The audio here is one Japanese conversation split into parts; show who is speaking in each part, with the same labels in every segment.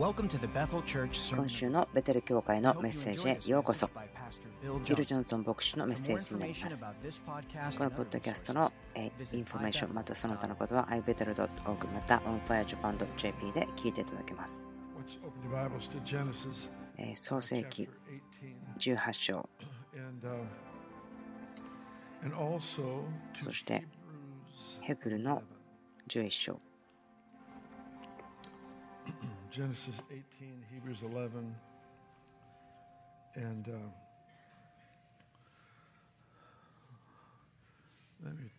Speaker 1: 今週のベテル教会のメッセージへようこそ。ビル・ジョンソン牧師のメッセージになります。このポッドキャストのインフォメーションまたその他のことは ibethel.org また onfirejapan.jp で聞いていただけます。創世記18章。そしてヘブルの11章
Speaker 2: Genesis 18, Hebrews 11, and uh, let me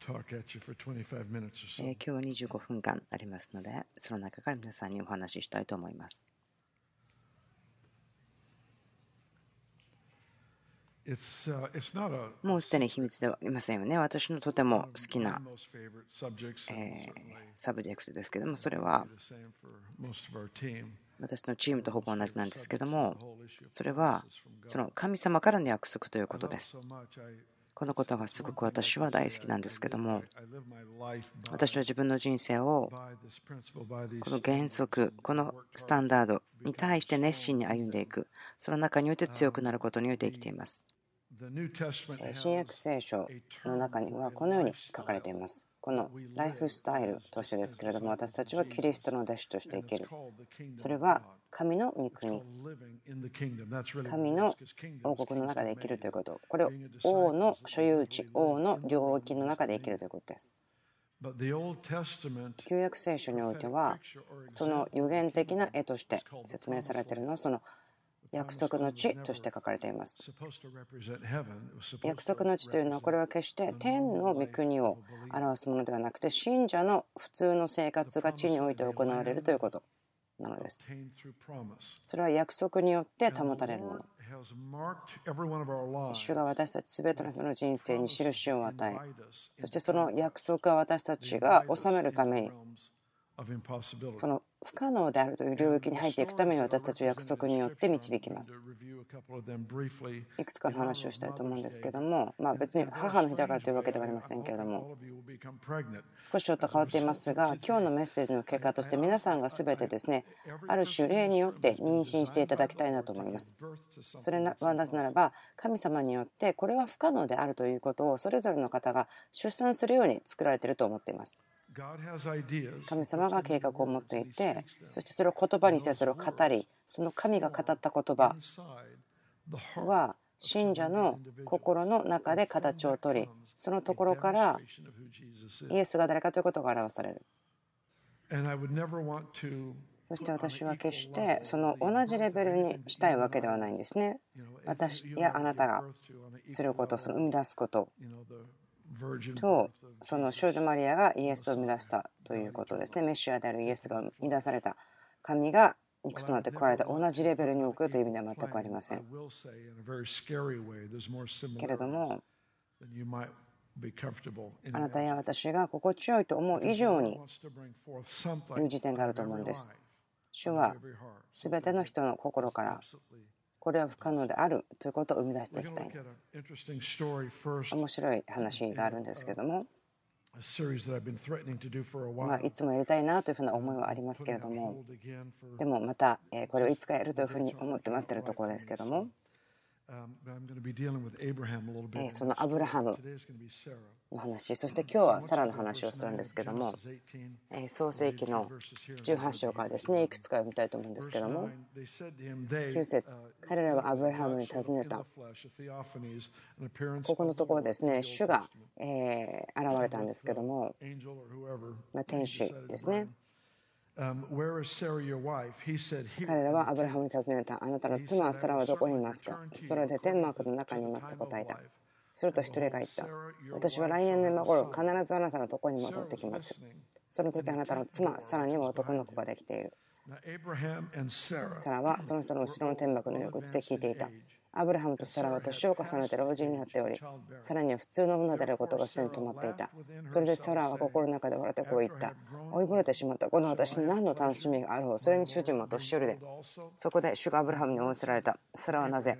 Speaker 2: talk at you for 25 minutes or so.
Speaker 1: えー今日は25分間ありますので、その中から皆さんにお話ししたいと思います。
Speaker 2: It's, uh, it's not a
Speaker 1: もうすでに秘密ではありませんよね。私のとても好きな、えサブジェクトですけども、それは.私のテーマとほぼ同じなんですけども、それはその神様からの約束ということです。このことがすごく私は大好きなんですけども、私は自分の人生をこの原則、このスタンダードに対して熱心に歩んでいく、その中において強くなることにおいて生きています。新約聖書の中にはこのように書かれています。このライフスタイルとしてですけれども、私たちはキリストの弟子として生きる。それは神の御国、神の王国の中で生きるということ、これを王の所有地、王の領域の中で生きるということです。旧約聖書においては、その予言的な絵として説明されているのは、その約束の地として書かれています。約束の地というのはこれは決して天の御国を表すものではなくて信者の普通の生活が地において行われるということなのです。それは約束によって保たれるもの。主が私たち全ての人の人生に印を与えそしてその約束は私たちが収めるためにその不可能であるという領域に入っていくために私たちを約束によって導きます。いくつかの話をしたいと思うんですけども、まあ、別に母の日だからというわけではありませんけれども.少しちょっと変わっていますが今日のメッセージの結果として皆さんが全てですねある種例によって妊娠していただきたいなと思います.それはなぜならば神様によってこれは不可能であるということをそれぞれの方が出産するように作られていると思っています.神様が計画を持っていてそしてそれを言葉にしてそれを語りその神が語った言葉は信者の心の中で形をとりそのところからイエスが誰かということが表される。そして私は決してその同じレベルにしたいわけではないんですね。私やあなたがすること、その生み出すこととその少女マリアがイエスを生み出したということですね。メシアであるイエスが生み出された神が肉となって壊れた同じレベルに置くという意味では全くありません。けれどもあなたや私が心地よいと思う以上に
Speaker 2: と
Speaker 1: いう時点があると思うんです。主は全ての人の心からこれは不可能であるということを生み出していきたいです。面白い話があるんですけども。いつもやりたいなというふうな思いはありますけれども。でもまたこれをいつかやるというふうに思って待ってるところですけれども。そのアブラハムの話、そして今日はサラの話をするんですけども、創世紀の18章からですね、いくつか読みたいと思うんですけども、
Speaker 2: 9
Speaker 1: 節彼らはアブラハムに尋ねた。ここのところですね、主が現れたんですけども、天使ですね。彼らはアブラハムに尋ねた。あなたの妻サラはどこにいますか？それで天幕の中にいますと答えた。すると一人が言った。私は来年の今頃必ずあなたのところに戻ってきます。その時あなたの妻サラにも男の子ができている。サラはその人の後ろの天幕の横口で聞いていたアブラハムとサラは年を重ねて老人になっておりサラには普通の女であることがすでに止まっていたそれでサラは心の中で笑ってこう言った追いぼれてしまったこの私に何の楽しみがあろうそれに主人も年寄りでそこで主がアブラハムに仰せられたサラはなぜ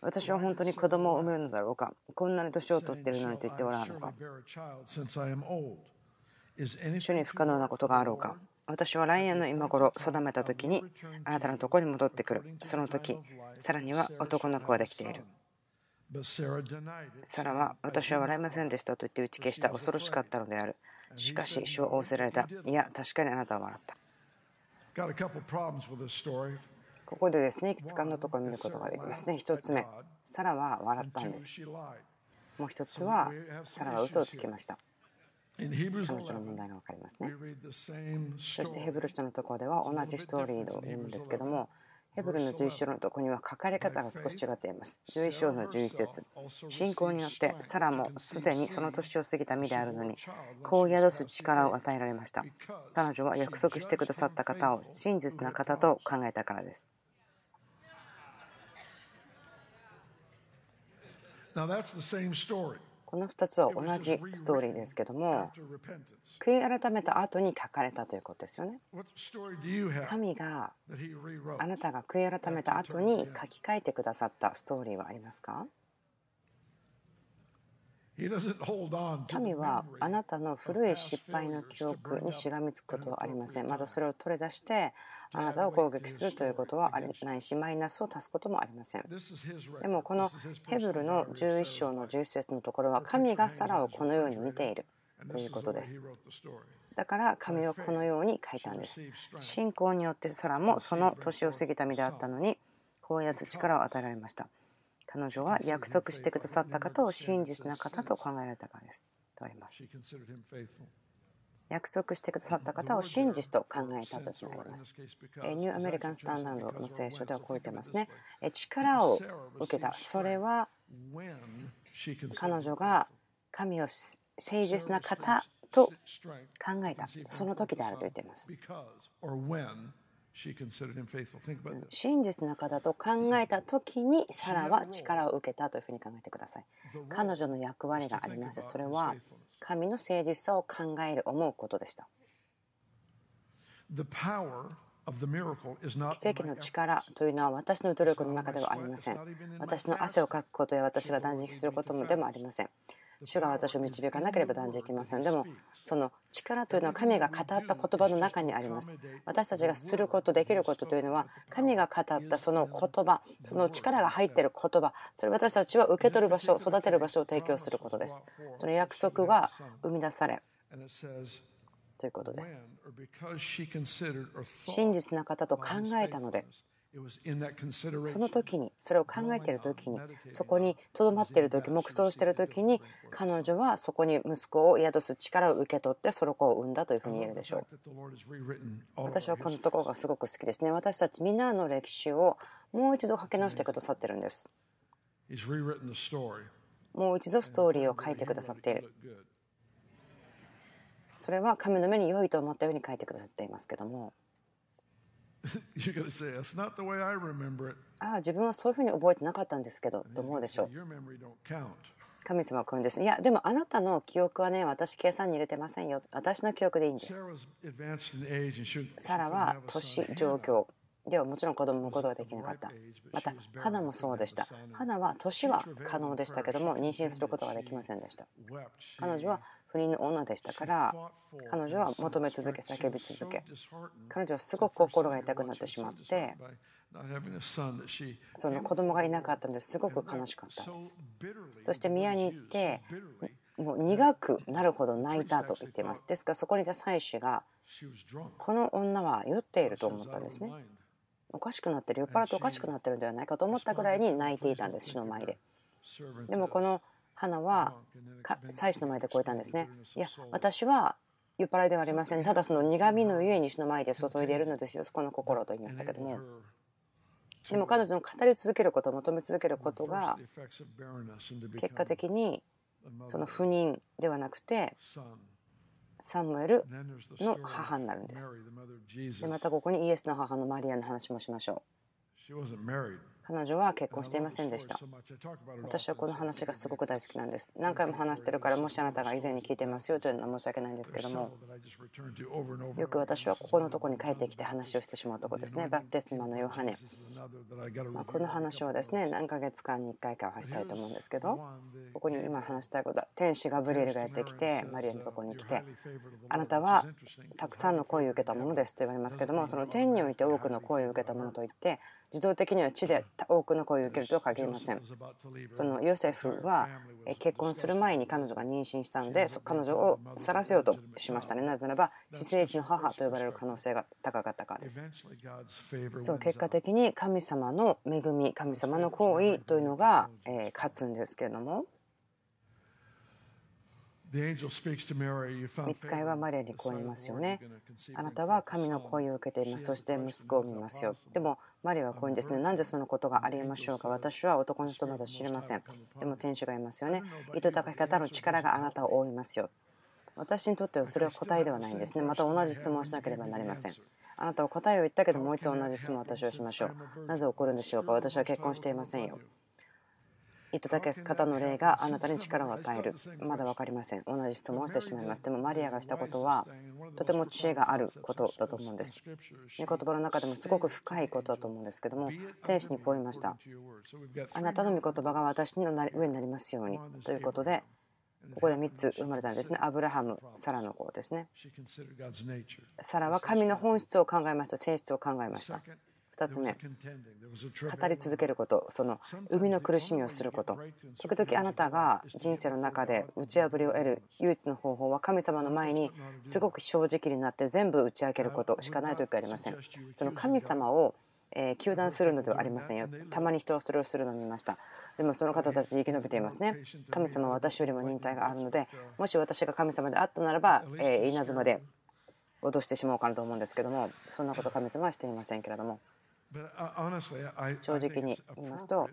Speaker 1: 私は本当に子供を産めるのだろうかこんなに年を取っているのにと言っておらんのか主に不可能なことがあろうか私は来年の今頃定めた時にあなたのところに戻ってくる。その時さらには男の子ができている。サラは私は笑いませんでしたと言って打ち消した恐ろしかったのである。しかし主は仰せられた。いや確かにあなたは笑った。ここでですねいくつかのところを見ることができますね。1つ目サラは笑ったんです。もう1つはサラは嘘をつきました。彼女の問題が分かりますね。そしてヘブル書のところでは同じストーリーを読むんですけども、ヘブルの11章のところには書かれ方が少し違っています。11章の11節信仰によってサラもすでにその年を過ぎた身であるのに、子を宿す力を与えられました。彼女は約束してくださった方を真実な方と考えたからです。
Speaker 2: Now that's the same story.
Speaker 1: この2つは同じストーリーですけども悔い改めた後に書かれたということですよね。神があなたが悔い改めた後に書き換えてくださったストーリーはありますか？神はあなたの古い失敗の記憶にしがみつくことはありませんまたそれを取り出してあなたを攻撃するということはありないし、マイナスを足すこともありません。でも、このヘブルの11章の11節のところは、神がサラをこのように見ているということです。だから神はこのように書いたんです。信仰によってサラもその年を過ぎた身であったのに、こうやつ力を与えられました。彼女は約束してくださった方を真実な方と考えられたからです。とあります。約束してくださった方を真実と考えたときになります。ニューアメリカン・スタンダードの聖書ではこう言ってますね。力を受けた。それは彼女が神を誠実な方と考えた。その時であると言っています。真実な方と考えた時にサラは力を受けたというふうに考えてください。彼女の役割がありましてそれは神の誠実さを考える思うことでした。奇跡の力というのは私の努力の中ではありません。私の汗をかくことや私が断食することもでもありません。主が私を導かなければ断じきません。でも、その力というのは神が語った言葉の中にあります。私たちがすること、できることというのは、神が語ったその言葉、その力が入っている言葉、それ私たちは受け取る場所、育てる場所を提供することです。その約束が生み出され、ということです。真実な方と考えたので、その時にそれを考えている時にそこにとどまっている時黙想している時に彼女はそこに息子を宿す力を受け取ってその子を産んだというふうに言えるでしょう。私はこのところがすごく好きですね。私たちみんなの歴史をもう一度書き直してくださってるんです。もう一度ストーリーを書いてくださっている。それは神の目に良いと思ったように書いてくださっていますけども ああ、自分はそういうふうに覚えてなかったんですけど、と思うでしょう？神様はこううんです。いや、でもあなたの記憶はね、私計算に入れてませんよ。私の記憶でいいんです。サラは年、状況。ではもちろん子供を産むことができなかった。また、花もそうでした。花は年は可能でしたけども、妊娠することができませんでした。彼女は不倫の女でしたから彼女は求め続け叫び続け。彼女はすごく心が痛くなってしまってその子供がいなかったのですごく悲しかったんです。そして宮に行ってもう苦くなるほど泣いたと言っています。ですからそこにいた妻子がこの女は酔っていると思ったんですね。おかしくなってる。酔っ払っておかしくなってるんではないかと思ったぐらいに泣いていたんです死の前で。でもこの花は妻子の前で超えたんですね。いや、私は酔っ払いではありません。ただその苦みのゆえに主の前で注いでいるのですよ、この心と言いましたけども。でも彼女の語り続けること、求め続けることが、結果的にその不妊ではなくて、サムエルの母になるんです。でまたここにイエスの母のマリアの話もしましょう。彼女は結婚していませんでした。私はこの話がすごく大好きなんです。何回も話してるからもしあなたが以前に聞いてますよというのは申し訳ないんですけどもよく私はここのとこに帰ってきて話をしてしまうとこですね。バプテスマのヨハネ。まこの話はですね何ヶ月間に1回かはしたいと思うんですけどここに今話したいことは天使ガブリエルがやってきてマリアのとこに来てあなたはたくさんの声を受けたものですと言われますけどもその天において多くの声を受けたものといって自動的には地で多くの声を受けるとは限りません。そのヨセフは結婚する前に彼女が妊娠したので彼女を去らせようとしましたね。なぜならば私生児の母と呼ばれる可能性が高かったからです。そう結果的に神様の恵み神様の行為というのが勝つんですけれども見つかいはマリアにこう言いますよね。あなたは神の声を受けています。そして息子を見ますよ。でも、マリアはこういうんですね。なんでそのことがありえましょうか？私は男の人まだ知りません。でも天使がいますよね。糸高き方の力があなたを覆いますよ。私にとってはそれは答えではないんですね。また同じ質問をしなければなりません。あなたは答えを言ったけどもう一度同じ質問を私はしましょう。なぜ起こるんでしょうか？私は結婚していませんよ。糸だけ方の霊があなたに力を与える。まだ分かりません。同じ質問をしてしまいます。でもマリアがしたことはとても知恵があることだと思うんです。言葉の中でもすごく深いことだと思うんですけども、天使にこう言いました。あなたの御言葉が私の上になりますようにということで、ここで3つ生まれたんですね。アブラハム、サラの子ですね。サラは神の本質を考えました。性質を考えました。2つ目語り続けることその生みの苦しみをすること。時々あなたが人生の中で打ち破りを得る唯一の方法は神様の前にすごく正直になって全部打ち明けることしかない時ありません。その神様をえ糾弾するのではありませんよ。たまに人はそれをするのを見ました。でもその方たち生き延びていますね。神様は私よりも忍耐があるのでもし私が神様であったならば、え稲妻で脅してしまおうかなと思うんですけどもそんなこと神様はしていませんけれども正直に言いますと、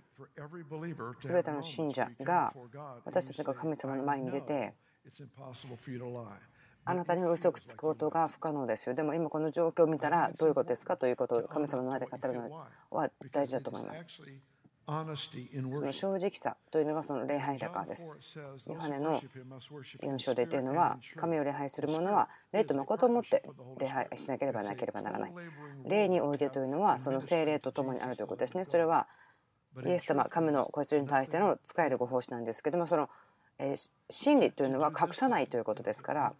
Speaker 1: すべての信者が私たちが神様の前に出て、あなたに嘘くつくことが不可能ですよ。でも今この状況を見たらどういうことですか？ということを神様の前で語るのは大事だと思います。その正直さというのがその礼拝だからです。ヨハネの4章で言っているのは、神を礼拝する者は、霊と誠をもって礼拝しなければなければならない。霊においてというのは、その精霊と共にあるということですね。それは、イエス様、神の子羊に対しての使えるご奉仕なんですけども、その真理というのは隠さないということですから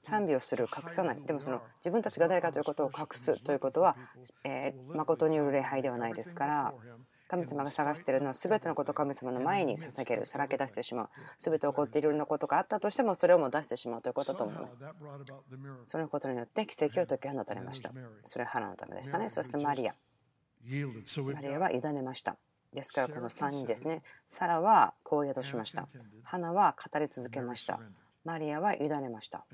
Speaker 1: 賛美をする隠さないでもその自分たちが誰かということを隠すということは、え誠による礼拝ではないですから神様が探しているのは全てのことを神様の前に捧げるさらけ出してしまう。全て起こっているようなことがあったとしてもそれをも出してしまうということだと思います。そのことによって奇跡を解き放たれました。それは花のためでしたねそしてマリア。マリアは委ねました。ですからこの3人ですね。サラはこう宿しました。花は語り続けました。マリアは委ねました。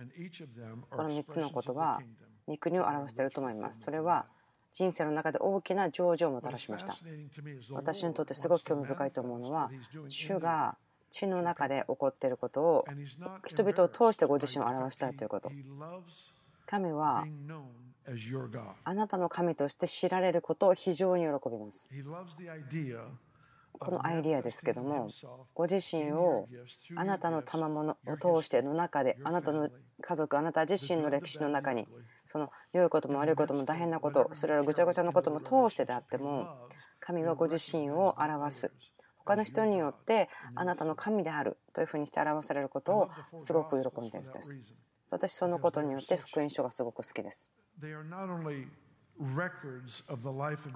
Speaker 1: この3つのことは御国を表していると思います。それは人生の中で大きな成就をもたらしました。私にとってすごく興味深いと思うのは主が地の中で起こっていることを人々を通してご自身を表したいということ。神はあなたの神として知られることを非常に喜びます。このアイデアですけどもご自身をあなたの賜物を通しての中であなたの家族あなた自身の歴史の中にその良いことも悪いことも大変なことそれらぐちゃぐちゃのことも通してであっても神はご自身を表す。他の人によってあなたの神であるというふうにして表されることをすごく喜んでいるんです。私そのことによって福音書がすごく好きです。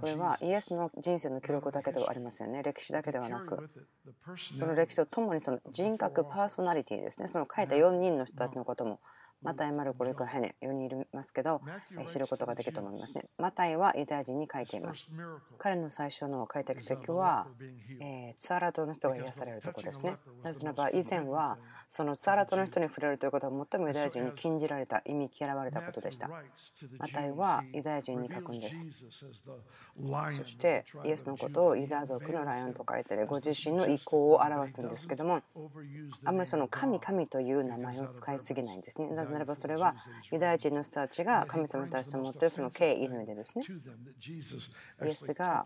Speaker 1: これはイエスの人生の記録だけではありませんね歴史だけではなくその歴史とともにその人格パーソナリティですねその書いた4人の人たちのこともマタイ、マルコ、ルカ、ヘネ4人いますけど知ることができると思いますね。マタイはユダヤ人に書いています。彼の最初の書いた奇跡は、えツアラ島の人が癒されるところですね。なぜならば以前はそのツアラ島の人に触れるということは最もユダヤ人に禁じられた意味嫌われたことでした。マタイはユダヤ人に書くんです。そしてイエスのことをユダヤ族のライオンと書いてご自身の意向を表すんですけどもあんまりその神神という名前を使いすぎないんですね。なぜならばそれはユダヤ人の人たちが神様に対して持っているその敬意の上でですね。イエスが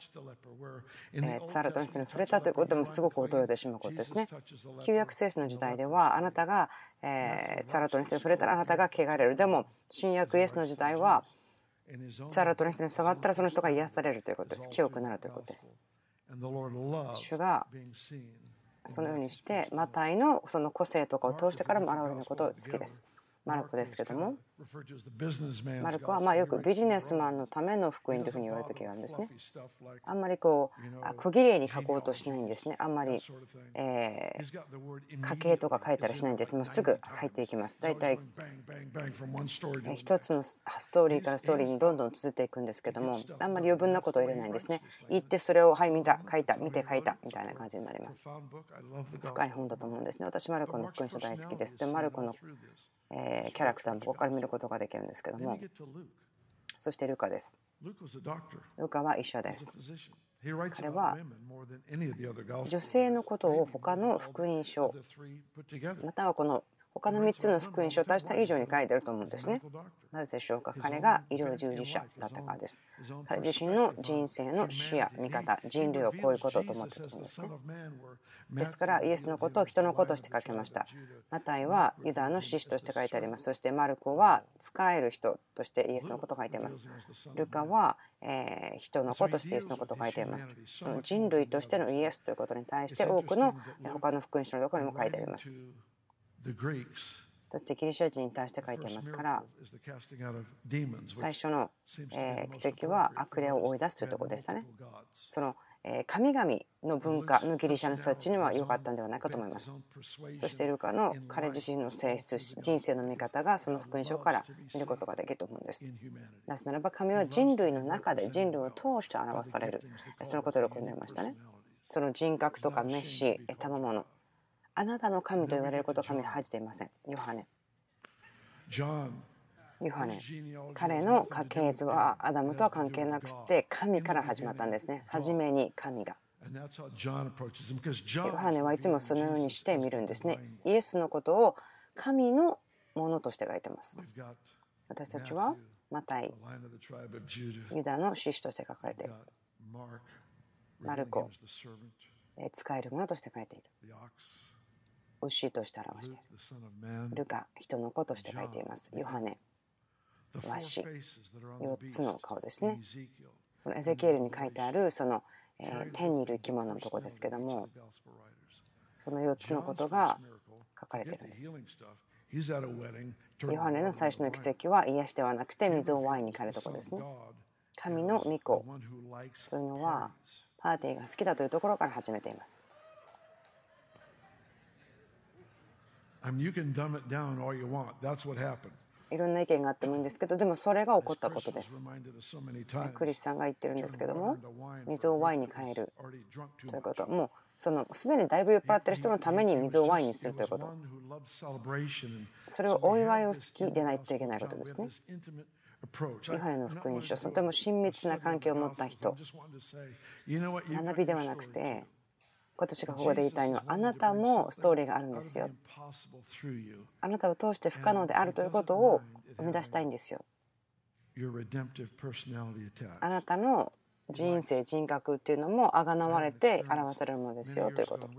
Speaker 1: ツアラトの人に触れたということもすごく驚いてしまうことですね。旧約聖書の時代ではあなたがツアラトの人に触れたらあなたが汚れる。でも新約イエスの時代はツアラトの人に触ったらその人が癒されるということです。清くなるということです。主がそのようにしてマタイのその個性とかを通してからも現れること好きです。マルコですけどもマルコはまよくビジネスマンのための福音というふうに言われる時があるんですね。あんまりこう小切れに書こうとしないんですね。あんまりえ家計とか書いたりしないんです。もうすぐ入っていきます。大体。一つのストーリーからストーリーにどんどん綴っていくんですけどもあんまり余分なことを入れないんですね。言ってそれをはい見た書いた見て書いたみたいな感じになります。深い本だと思うんですね。私マルコの福音書大好きです。でマルコのえキャラクターもここから見ることができるんですけども。そしてルカです。ルカは医者です。彼は女性のことを他の福音書またはこの他の3つの福音書を足した以上に書いてると思うんですね。なぜでしょうか？彼が医療従事者だったからです。彼自身の人生の視野、見方、人類をこういうことと思ってたんですね。ですからイエスのことを人のこととして書きました。マタイはユダの獅子として書いてあります。そしてマルコは使える人としてイエスのことを書いています。ルカはえ人の子としてイエスのことを書いています。人類としてのイエスということに対して多くの他の福音書のところにも書いてあります。そしてギリシャ人に対して書いていますから最初の奇跡は悪霊を追い出すというところでしたね。その神々の文化のギリシャの人たちには良かったんではないかと思います。そしてルカの彼自身の性質、人生の見方がその福音書から見ることができると思うんです。なぜならば神は人類の中で人類を通して表される。そのことを喜んでいましたね。その人格とかメシ、賜物あなたの神と言われることを神は恥じていません。ヨハネ。ヨハネ。彼の家系図はアダムとは関係なくて神から始まったんですね。初めに神が。ヨハネはいつもそのようにして見るんですね。イエスのことを神のものとして書いてます。私たちはマタイ、ユダの獅子として書かれている。マルコ、使えるものとして書いている。牛として表している。ルカ、人の子として書いています。ヨハネ、ワシ、4つの顔ですね。そのエゼキエルに書いてあるその、え天にいる生き物のとこですけども、その4つのことが書かれているんです。ヨハネの最初の奇跡は癒しではなくて水をワインに変えるところですね。神の御子というのはパーティーが好きだというところから始めています。いろんな意見があってもいいんですけどでもそれが起こったことです。クリスさんが言ってるんですけども水をワインに変えるということもうそのすでにだいぶ酔っ払ってる人のために水をワインにするということそれをお祝いを好きでないといけないことですね。ヨハネの福音書とても親密な関係を持った人学びではなくて私がここで言いたいのはあなたもストーリーがあるんですよ。あなたを通して不可能であるということを生み出したいんですよ。あなたの人生人格っていうのもあがなわれて表されるものですよということ。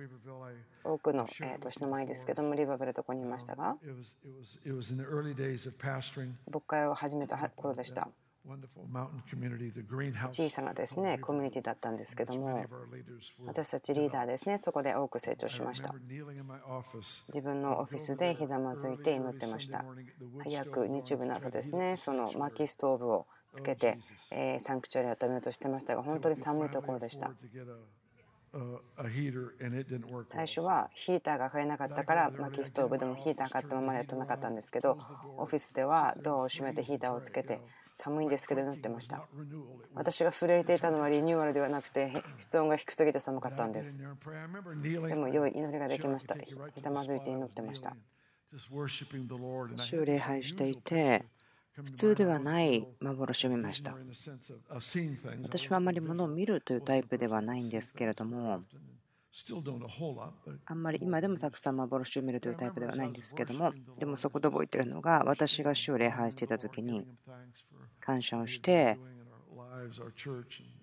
Speaker 1: 多くの年の前ですけどもリバベルとこにいましたが。牧会を始めた頃でした小さなですねコミュニティだったんですけども私たちリーダーですねそこで多く成長しました。自分のオフィスでひざまずいて祈ってました。早く日曜日の朝ですねその薪ストーブをつけてサンクチュアリを止めようとしてましたが本当に寒いところでした。最初はヒーターが買えなかったから薪ストーブでもヒーター買ったままやってなかったんですけどオフィスではドアを閉めてヒーターをつけて寒いんですけど祈ってました。私が震えていたのはリニューアルではなくて室温が低すぎて寒かったんです。でも良い祈りができました。ひざまずいて祈ってました。主礼拝していて普通ではない幻を見ました。私はあまり物を見るというタイプではないんですけれどもあんまり今でもたくさん幻を見るというタイプではないんですけどもでもそこで覚えているのが私が主を礼拝していた時に感謝をして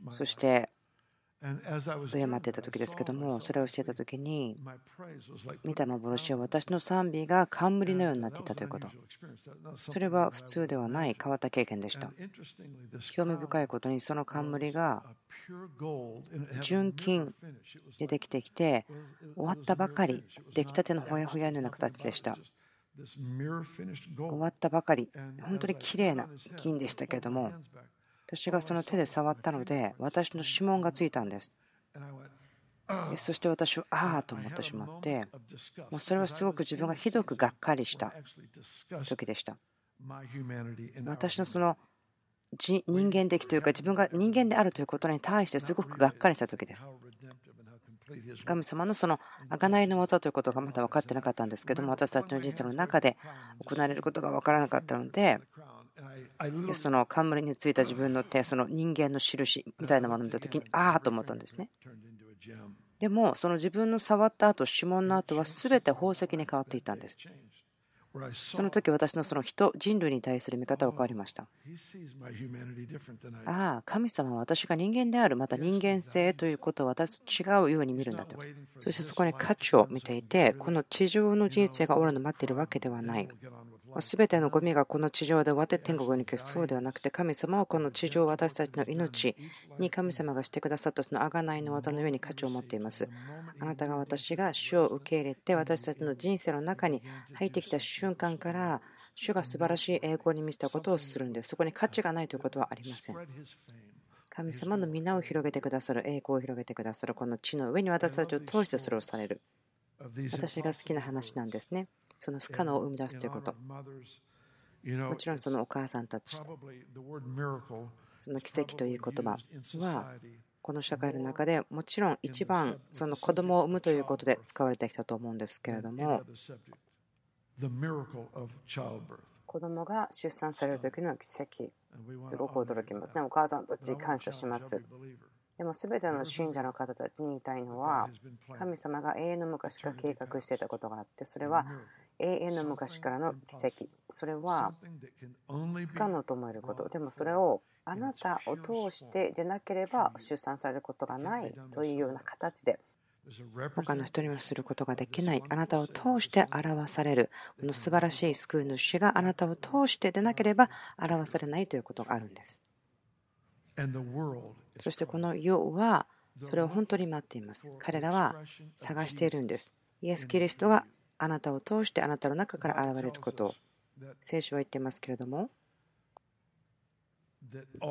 Speaker 1: そして敬っていた時ですけどもそれをしていた時に見た幻は私の賛美が冠のようになっていたということ。それは普通ではない変わった経験でした。興味深いことにその冠が純金でできてきて終わったばかり出来たてのほやほやのような形でした終わったばかり。本当に綺麗な金でしたけれども私がその手で触ったので私の指紋がついたんです。そして私はああと思ってしまってもうそれはすごく自分がひどくがっかりした時でした。私のその人間的というか自分が人間であるということに対してすごくがっかりした時です神様のその贖いの技ということがまだ分かってなかったんですけども私たちの人生の中で行われることが分からなかったのででその冠についた自分の手その人間の印みたいなものを見た時にああと思ったんですね。でもその自分の触った後指紋の後は全て宝石に変わっていたんですその時私のその人人類に対する見方は変わりました。ああ神様は私が人間であるまた人間性ということを私と違うように見るんだと。そしてそこに価値を見ていてこの地上の人生が終わるのを待っているわけではないすべてのゴミがこの地上で終わって天国に行くそうではなくて神様はこの地上私たちの命に神様がしてくださったその贖いの技のように価値を持っています。あなたが私が主を受け入れて私たちの人生の中に入ってきた瞬間から主が素晴らしい栄光に満ちたことをするんです。そこに価値がないということはありません。神様の皆を広げてくださる栄光を広げてくださるこの地の上に私たちを通してそれをされる。私が好きな話なんですね。その不可能を生み出すということ。もちろんそのお母さんたち。その奇跡という言葉はこの社会の中でもちろん一番その子供を産むということで使われてきたと思うんですけれども子供が出産される時の奇跡すごく驚きますね。お母さんたち感謝します。でも全ての信者の方たちに言いたいのは神様が永遠の昔から計画していたことがあってそれは永遠の昔からの奇跡それは不可能と思えることでもそれをあなたを通してでなければ出産されることがないというような形で他の人にはすることができないあなたを通して表されるこの素晴らしい救い主があなたを通してでなければ表されないということがあるんですそしてこの世はそれを本当に待っています彼らは探しているんですイエス・キリストがあなたを通してあなたの中から現れること。を聖書は言ってますけれども。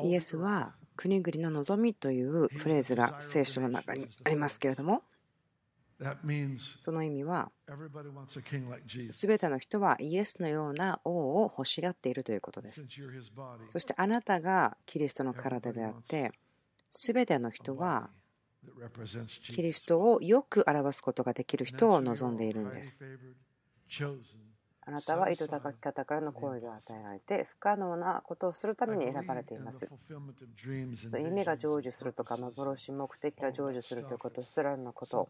Speaker 1: イエスは国々の望みというフレーズが聖書の中にありますけれども。その意味は全ての人はイエスのような王を欲しがっているということです。そしてあなたがキリストの体であって全ての人はキリストをよく表すことができる人を望んでいるんです。あなたは意図高き方からの声が与えられて不可能なことをするために選ばれています。夢が成就するとか幻、目的が成就するということすらのこと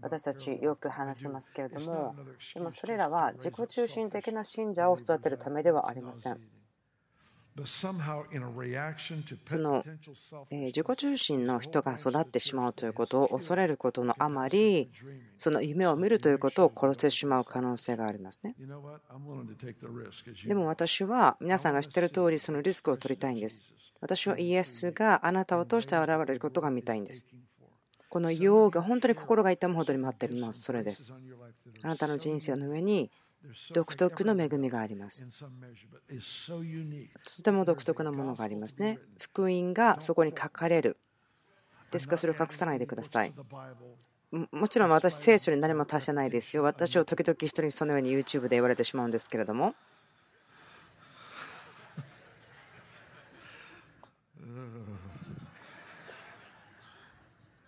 Speaker 1: 私たちよく話しますけれどもでもそれらは自己中心的な信者を育てるためではありません。その自己中心の人が育ってしまうということを恐れることのあまりその夢を見るということを殺してしまう可能性がありますね。でも私は皆さんが知っている通りそのリスクを取りたいんです。私はイエスがあなたを通して現れることが見たいんです。この世が本当に心が痛むほどに待っています。それです。あなたの人生の上に独特の恵みがあります。とても独特なものがありますね。福音がそこに書かれる。ですからそれを隠さないでください。もちろん私、聖書に何も足してないですよ。私を時々人にそのように YouTube で言われてしまうんですけれども。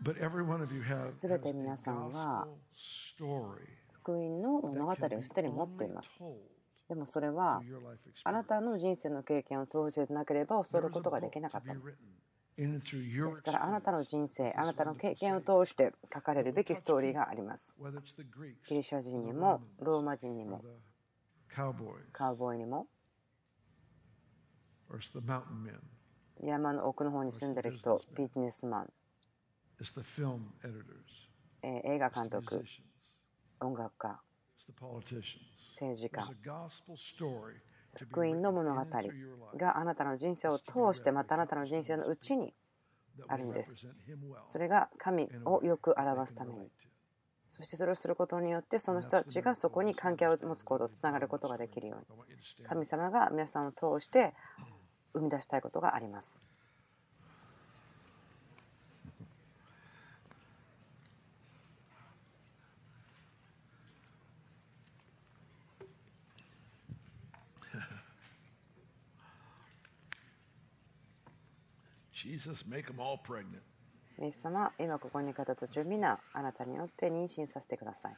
Speaker 1: 全て皆さんは福音の物語をすでに持っています。でもそれはあなたの人生の経験を通せなければ恐れることができなかった。ですからあなたの人生あなたの経験を通して書かれるべきストーリーがありますギリシャ人にもローマ人にもカウボーイにも山の奥の方に住んでる人ビジネスマン映画監督音楽家政治家。福音の物語があなたの人生を通してまたあなたの人生のうちにあるんです。それが神をよく表すためにそしてそれをすることによってその人たちがそこに関係を持つことつながることができるように。神様が皆さんを通して生み出したいことがありますイエス様、今ここにいた方たちを皆、あなたによって妊娠させてください。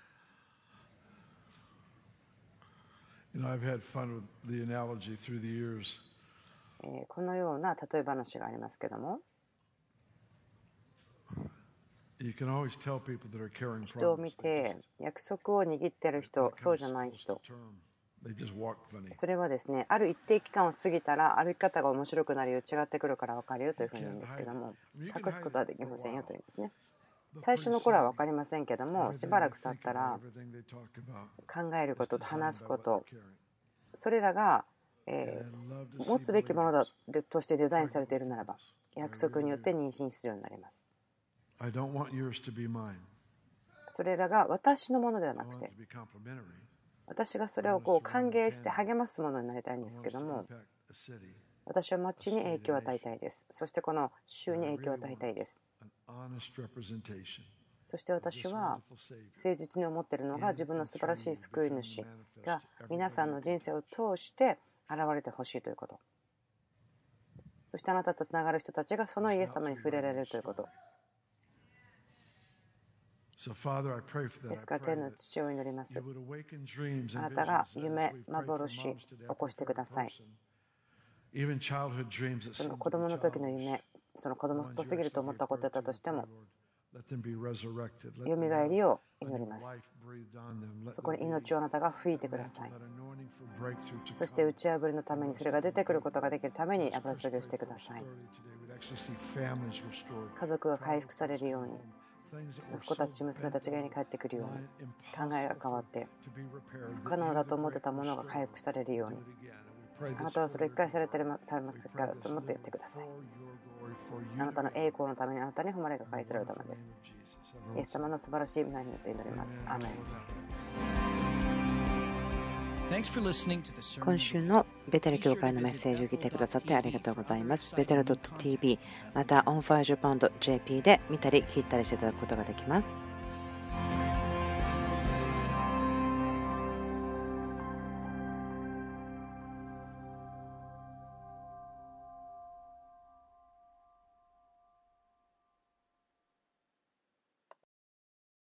Speaker 1: このような例え話がありますけども、人を見て、約束を握っている人、そうじゃない人。それはですねある一定期間を過ぎたら歩き方が面白くなるよ違ってくるから分かるよというふうに言うんですけども隠すことはできませんよというんですね最初の頃は分かりまませんけどもしばらく経ったら.考えることと話すこと.それらがえ持つべきもの.だでとしてデザインされているならば約束によって妊娠するようになります.それらが私のものではなくて私がそれをこう歓迎して励ますものになりたいんですけども.私は町に影響を与えたいですそしてこの州に影響を与えたいです.そして私は.誠実に思っているのが自分の素晴らしい救い主が皆さんの人生を通して現れてほしいということそしてあなたとつながる人たちがそのイエス様に触れられるということ
Speaker 2: So, Father, I pray for
Speaker 1: ですから天の父を祈ります。あなたが夢幻起こしてください。その子供の時の夢その子供っ
Speaker 2: ぽ
Speaker 1: すぎると思ったことだったとしてもよみがえりを祈ります。そこに命をあなたが吹いてください。そして打ち破りのためにそれが出てくることができるために油注ぎをしてください。家族が回復されるように。息子たち娘たちが家に帰ってくるように考えが変わって.不可能だと思ってたものが回復されるようにあなたはそれを一回されてされますからそれもっとやってください。あなたの栄光のためにあなたに誉れが返されるためです.イエス様の素晴らしい皆によって祈ります。アーメン。今週のベテル教会のメッセージを聞いてくださってありがとうございます。ベテル .tv また onfirejapan.jp で見たり聞いたりしていただくことができます。